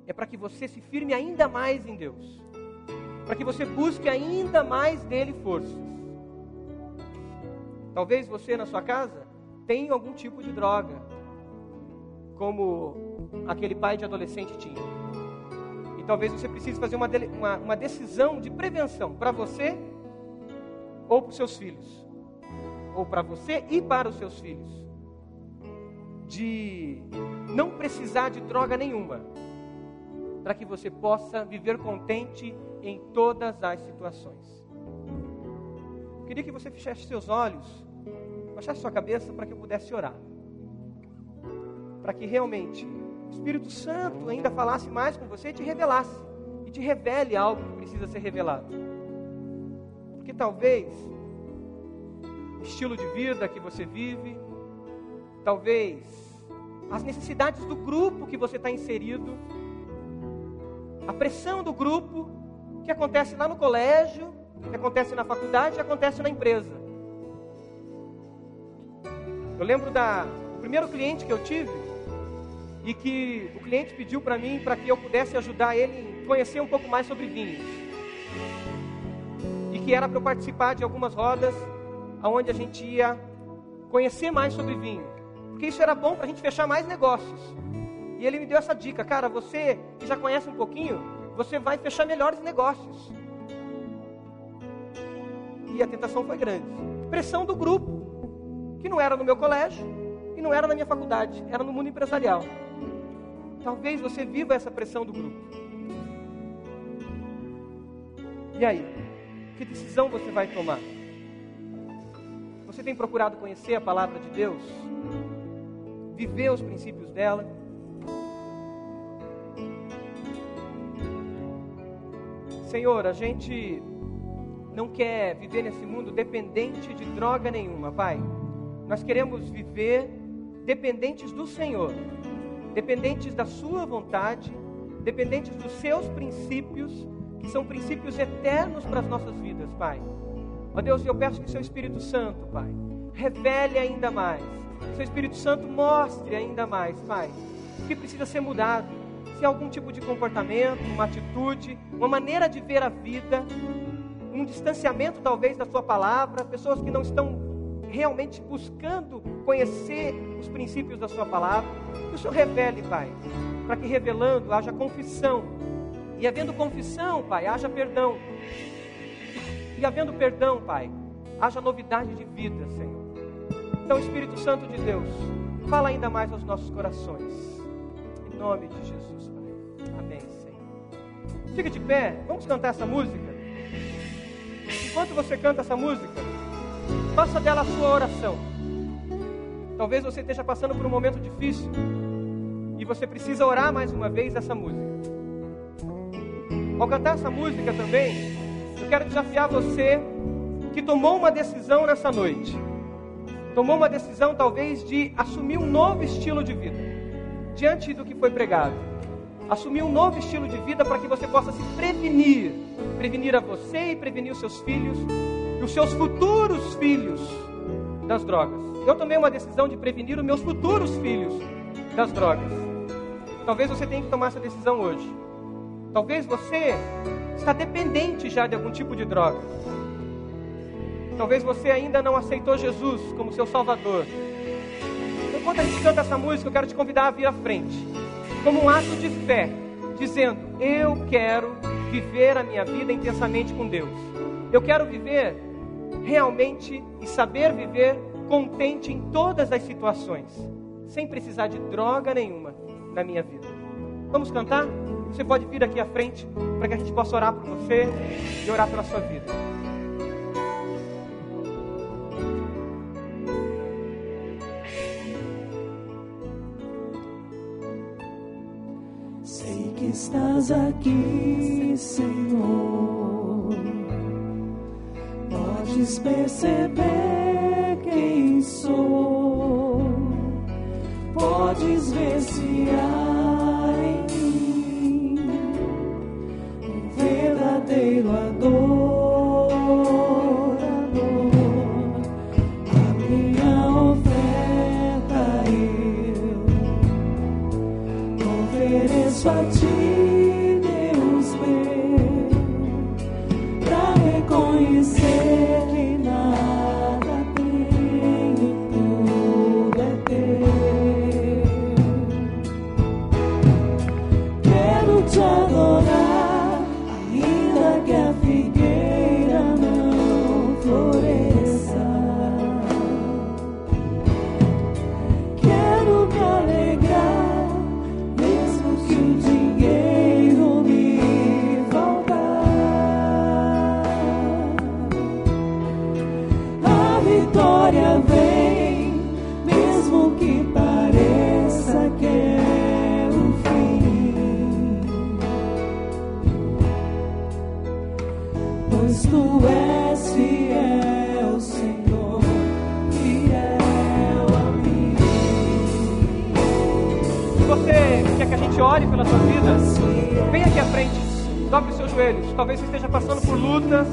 é para que você se firme ainda mais em Deus, para que você busque ainda mais dele forças. Talvez você na sua casa tenha algum tipo de droga, como aquele pai de adolescente tinha. E talvez você precise fazer uma, uma, uma decisão de prevenção para você ou para os seus filhos, ou para você e para os seus filhos, de não precisar de droga nenhuma, para que você possa viver contente em todas as situações. Eu queria que você fechasse seus olhos, baixasse sua cabeça para que eu pudesse orar. Para que realmente o Espírito Santo ainda falasse mais com você e te revelasse. E te revele algo que precisa ser revelado. Porque talvez o estilo de vida que você vive, talvez as necessidades do grupo que você está inserido, a pressão do grupo que acontece lá no colégio, que acontece na faculdade, que acontece na empresa. Eu lembro da do primeiro cliente que eu tive e que o cliente pediu para mim para que eu pudesse ajudar ele a conhecer um pouco mais sobre vinhos. E que era para eu participar de algumas rodas onde a gente ia conhecer mais sobre vinho. Porque isso era bom para a gente fechar mais negócios. E ele me deu essa dica, cara, você que já conhece um pouquinho, você vai fechar melhores negócios. E a tentação foi grande. Pressão do grupo, que não era no meu colégio e não era na minha faculdade, era no mundo empresarial. Talvez você viva essa pressão do grupo. E aí? Que decisão você vai tomar? Você tem procurado conhecer a palavra de Deus? Viver os princípios dela? Senhor, a gente não quer viver nesse mundo dependente de droga nenhuma, Pai. Nós queremos viver dependentes do Senhor, dependentes da Sua vontade, dependentes dos Seus princípios, que são princípios eternos para as nossas vidas, Pai. Ó Deus, eu peço que Seu Espírito Santo, Pai, revele ainda mais. Seu Espírito Santo mostre ainda mais, Pai, o que precisa ser mudado se algum tipo de comportamento, uma atitude, uma maneira de ver a vida, um distanciamento talvez da sua palavra, pessoas que não estão realmente buscando conhecer os princípios da sua palavra, que o Senhor revele, Pai, para que revelando haja confissão, e havendo confissão, Pai, haja perdão, e havendo perdão, Pai, haja novidade de vida, Senhor. Então, Espírito Santo de Deus, fala ainda mais aos nossos corações, em nome de Jesus. Fica de pé, vamos cantar essa música. Enquanto você canta essa música, faça dela a sua oração. Talvez você esteja passando por um momento difícil e você precisa orar mais uma vez essa música. Ao cantar essa música também, eu quero desafiar você que tomou uma decisão nessa noite. Tomou uma decisão talvez de assumir um novo estilo de vida diante do que foi pregado assumir um novo estilo de vida para que você possa se prevenir, prevenir a você e prevenir os seus filhos e os seus futuros filhos das drogas. Eu tomei uma decisão de prevenir os meus futuros filhos das drogas. Talvez você tenha que tomar essa decisão hoje. Talvez você está dependente já de algum tipo de droga. Talvez você ainda não aceitou Jesus como seu Salvador. Enquanto a gente canta essa música, eu quero te convidar a vir à frente como um ato de fé, dizendo: Eu quero viver a minha vida intensamente com Deus. Eu quero viver realmente e saber viver contente em todas as situações, sem precisar de droga nenhuma na minha vida. Vamos cantar? Você pode vir aqui à frente para que a gente possa orar por você e orar pela sua vida. Estás aqui, Senhor. Podes perceber quem sou, podes ver se há Talvez você esteja passando por lutas,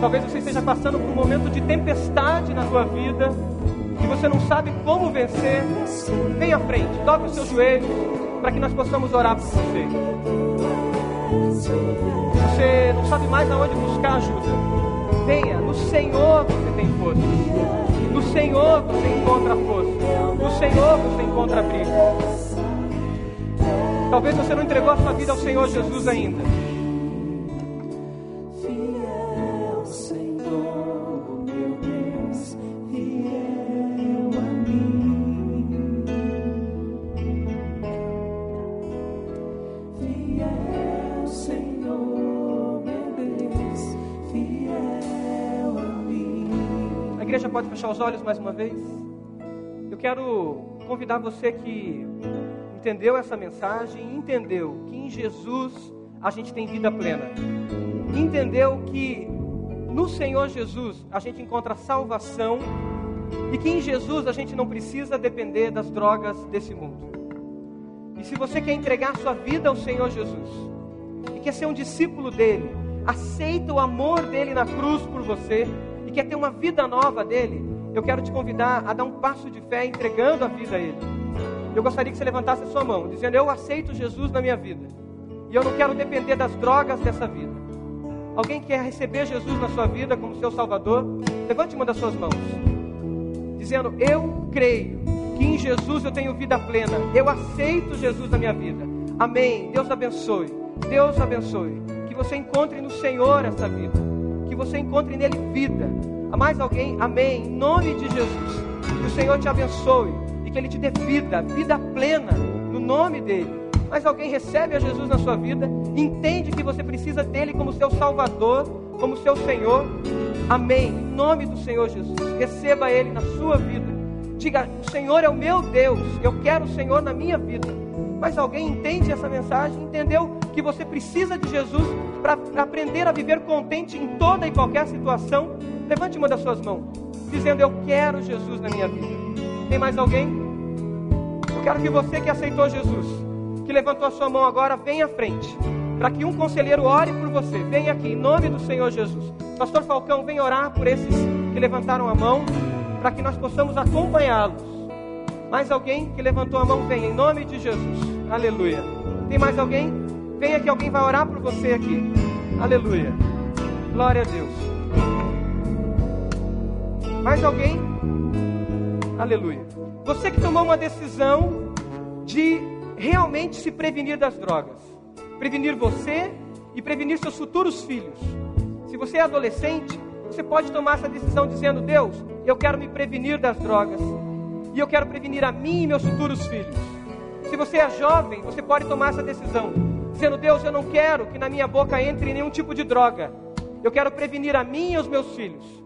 talvez você esteja passando por um momento de tempestade na sua vida e você não sabe como vencer. Vem à frente, dobre os seus joelhos para que nós possamos orar por você. Você não sabe mais aonde buscar ajuda. Venha, no Senhor você tem força. No Senhor você encontra força. No Senhor você encontra abrigo. Talvez você não entregou a sua vida ao Senhor Jesus ainda. Fechar os olhos mais uma vez? Eu quero convidar você que entendeu essa mensagem, entendeu que em Jesus a gente tem vida plena. Entendeu que no Senhor Jesus a gente encontra salvação e que em Jesus a gente não precisa depender das drogas desse mundo. E se você quer entregar sua vida ao Senhor Jesus e quer ser um discípulo dele, aceita o amor dele na cruz por você e quer ter uma vida nova dele, eu quero te convidar a dar um passo de fé entregando a vida a ele. Eu gostaria que você levantasse a sua mão, dizendo: Eu aceito Jesus na minha vida e eu não quero depender das drogas dessa vida. Alguém quer receber Jesus na sua vida como seu Salvador? Levante uma das suas mãos, dizendo: Eu creio que em Jesus eu tenho vida plena. Eu aceito Jesus na minha vida. Amém. Deus abençoe. Deus abençoe. Que você encontre no Senhor essa vida. Que você encontre nele vida. Há mais alguém? Amém. Em nome de Jesus. Que o Senhor te abençoe e que ele te dê vida, vida plena, no nome dele. Mas alguém recebe a Jesus na sua vida, entende que você precisa dele como seu Salvador, como seu Senhor. Amém. Em nome do Senhor Jesus. Receba ele na sua vida. Diga: O Senhor é o meu Deus. Eu quero o Senhor na minha vida. Mas alguém entende essa mensagem? Entendeu que você precisa de Jesus para aprender a viver contente em toda e qualquer situação? Levante uma das suas mãos, dizendo: Eu quero Jesus na minha vida. Tem mais alguém? Eu quero que você que aceitou Jesus, que levantou a sua mão agora, venha à frente, para que um conselheiro ore por você. Venha aqui, em nome do Senhor Jesus. Pastor Falcão, vem orar por esses que levantaram a mão, para que nós possamos acompanhá-los. Mais alguém que levantou a mão, venha, em nome de Jesus. Aleluia. Tem mais alguém? Venha que alguém vai orar por você aqui. Aleluia. Glória a Deus. Mais alguém? Aleluia. Você que tomou uma decisão de realmente se prevenir das drogas. Prevenir você e prevenir seus futuros filhos. Se você é adolescente, você pode tomar essa decisão dizendo: Deus, eu quero me prevenir das drogas. E eu quero prevenir a mim e meus futuros filhos. Se você é jovem, você pode tomar essa decisão, dizendo: Deus, eu não quero que na minha boca entre nenhum tipo de droga. Eu quero prevenir a mim e aos meus filhos.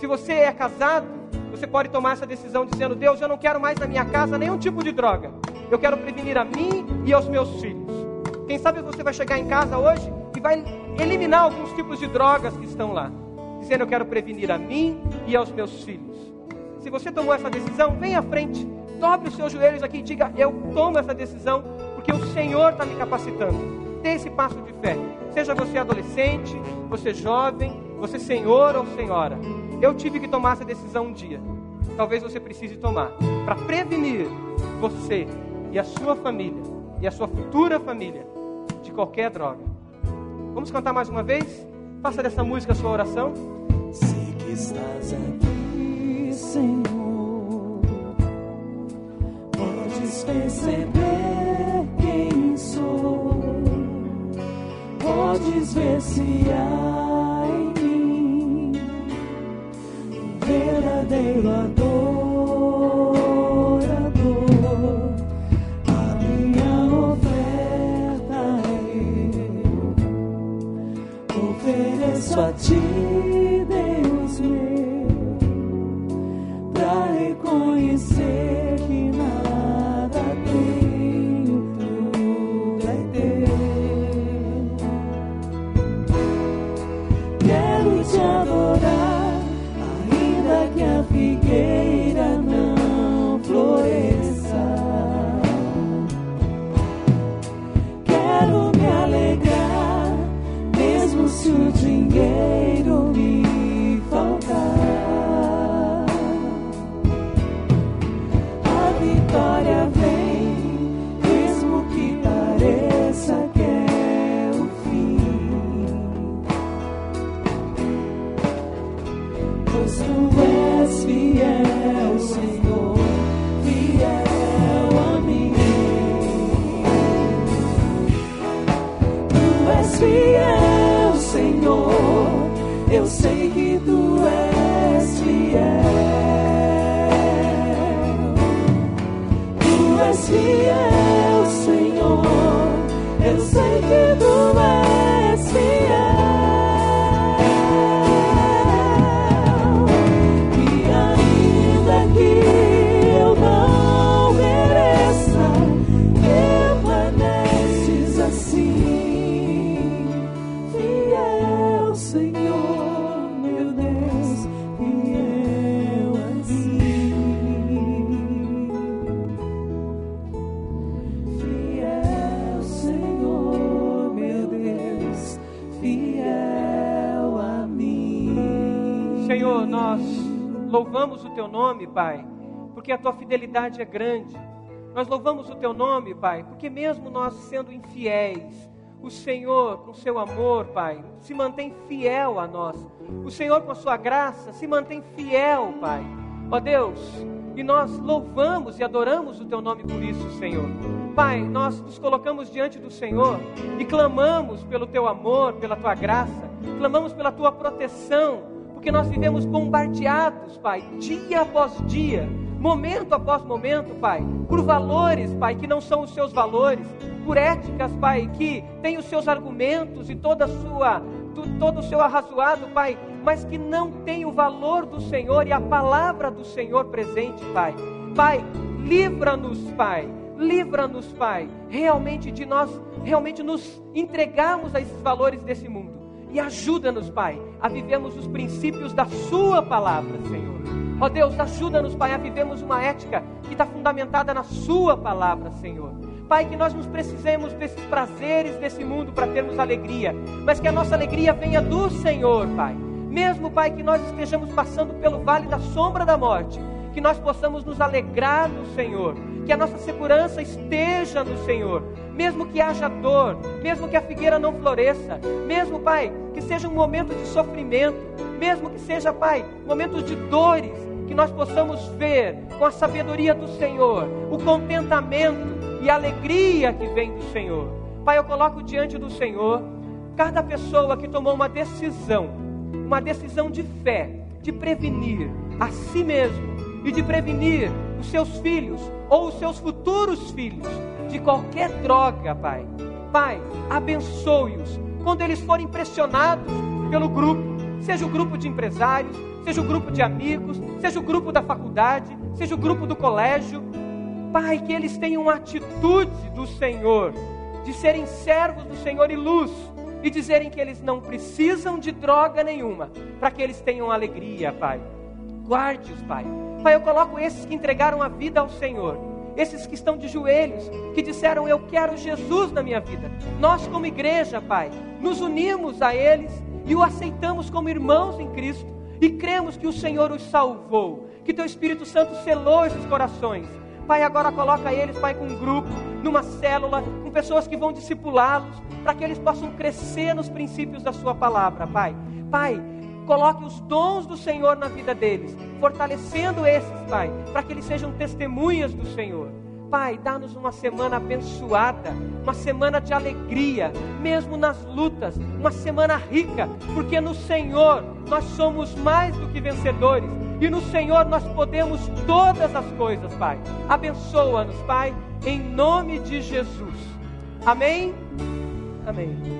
Se você é casado, você pode tomar essa decisão dizendo: Deus, eu não quero mais na minha casa nenhum tipo de droga. Eu quero prevenir a mim e aos meus filhos. Quem sabe você vai chegar em casa hoje e vai eliminar alguns tipos de drogas que estão lá, dizendo: Eu quero prevenir a mim e aos meus filhos. Se você tomou essa decisão, vem à frente, dobre os seus joelhos aqui e diga: Eu tomo essa decisão porque o Senhor está me capacitando. Dê esse passo de fé. Seja você adolescente, você jovem, você senhor ou senhora. Eu tive que tomar essa decisão um dia. Talvez você precise tomar para prevenir você e a sua família e a sua futura família de qualquer droga. Vamos cantar mais uma vez? Faça dessa música a sua oração. Sei que estás aqui, Senhor. Podes perceber quem sou. Podes ver se há verdadeiro adorador. A minha oferta eu ofereço a ti, Pai, porque a tua fidelidade é grande. Nós louvamos o teu nome, Pai, porque mesmo nós sendo infiéis, o Senhor, com seu amor, Pai, se mantém fiel a nós. O Senhor, com a sua graça, se mantém fiel, Pai. Ó Deus, e nós louvamos e adoramos o teu nome por isso, Senhor. Pai, nós nos colocamos diante do Senhor e clamamos pelo teu amor, pela tua graça, clamamos pela tua proteção, porque nós vivemos bombardeados, Pai, dia após dia, momento após momento, Pai, por valores, Pai, que não são os seus valores, por éticas, Pai, que têm os seus argumentos e toda sua, todo o seu arrazoado, Pai, mas que não tem o valor do Senhor e a palavra do Senhor presente, Pai. Pai, livra-nos, Pai, livra-nos, Pai, realmente de nós, realmente nos entregarmos a esses valores desse mundo. E ajuda-nos, Pai, a vivermos os princípios da Sua palavra, Senhor. Ó Deus, ajuda-nos, Pai, a vivermos uma ética que está fundamentada na Sua palavra, Senhor. Pai, que nós nos precisemos desses prazeres desse mundo para termos alegria, mas que a nossa alegria venha do Senhor, Pai. Mesmo, Pai, que nós estejamos passando pelo vale da sombra da morte, que nós possamos nos alegrar no Senhor, que a nossa segurança esteja no Senhor, mesmo que haja dor, mesmo que a figueira não floresça, mesmo, Pai, que seja um momento de sofrimento, mesmo que seja, Pai, momentos de dores, que nós possamos ver com a sabedoria do Senhor, o contentamento e a alegria que vem do Senhor. Pai, eu coloco diante do Senhor cada pessoa que tomou uma decisão, uma decisão de fé, de prevenir a si mesmo e de prevenir os seus filhos ou os seus futuros filhos de qualquer droga, Pai. Pai, abençoe-os quando eles forem pressionados pelo grupo, seja o grupo de empresários, seja o grupo de amigos, seja o grupo da faculdade, seja o grupo do colégio. Pai, que eles tenham uma atitude do Senhor, de serem servos do Senhor e luz, e dizerem que eles não precisam de droga nenhuma, para que eles tenham alegria, Pai. Guarde-os, Pai. Pai, eu coloco esses que entregaram a vida ao Senhor, esses que estão de joelhos, que disseram: Eu quero Jesus na minha vida. Nós, como igreja, Pai, nos unimos a eles e o aceitamos como irmãos em Cristo e cremos que o Senhor os salvou, que Teu Espírito Santo selou esses corações. Pai, agora coloca eles, Pai, com um grupo, numa célula, com pessoas que vão discipulá-los, para que eles possam crescer nos princípios da Sua palavra, Pai. Pai, coloque os dons do Senhor na vida deles, fortalecendo esses, Pai, para que eles sejam testemunhas do Senhor. Pai, dá-nos uma semana abençoada, uma semana de alegria, mesmo nas lutas, uma semana rica, porque no Senhor nós somos mais do que vencedores e no Senhor nós podemos todas as coisas, Pai. Abençoa-nos, Pai, em nome de Jesus. Amém? Amém.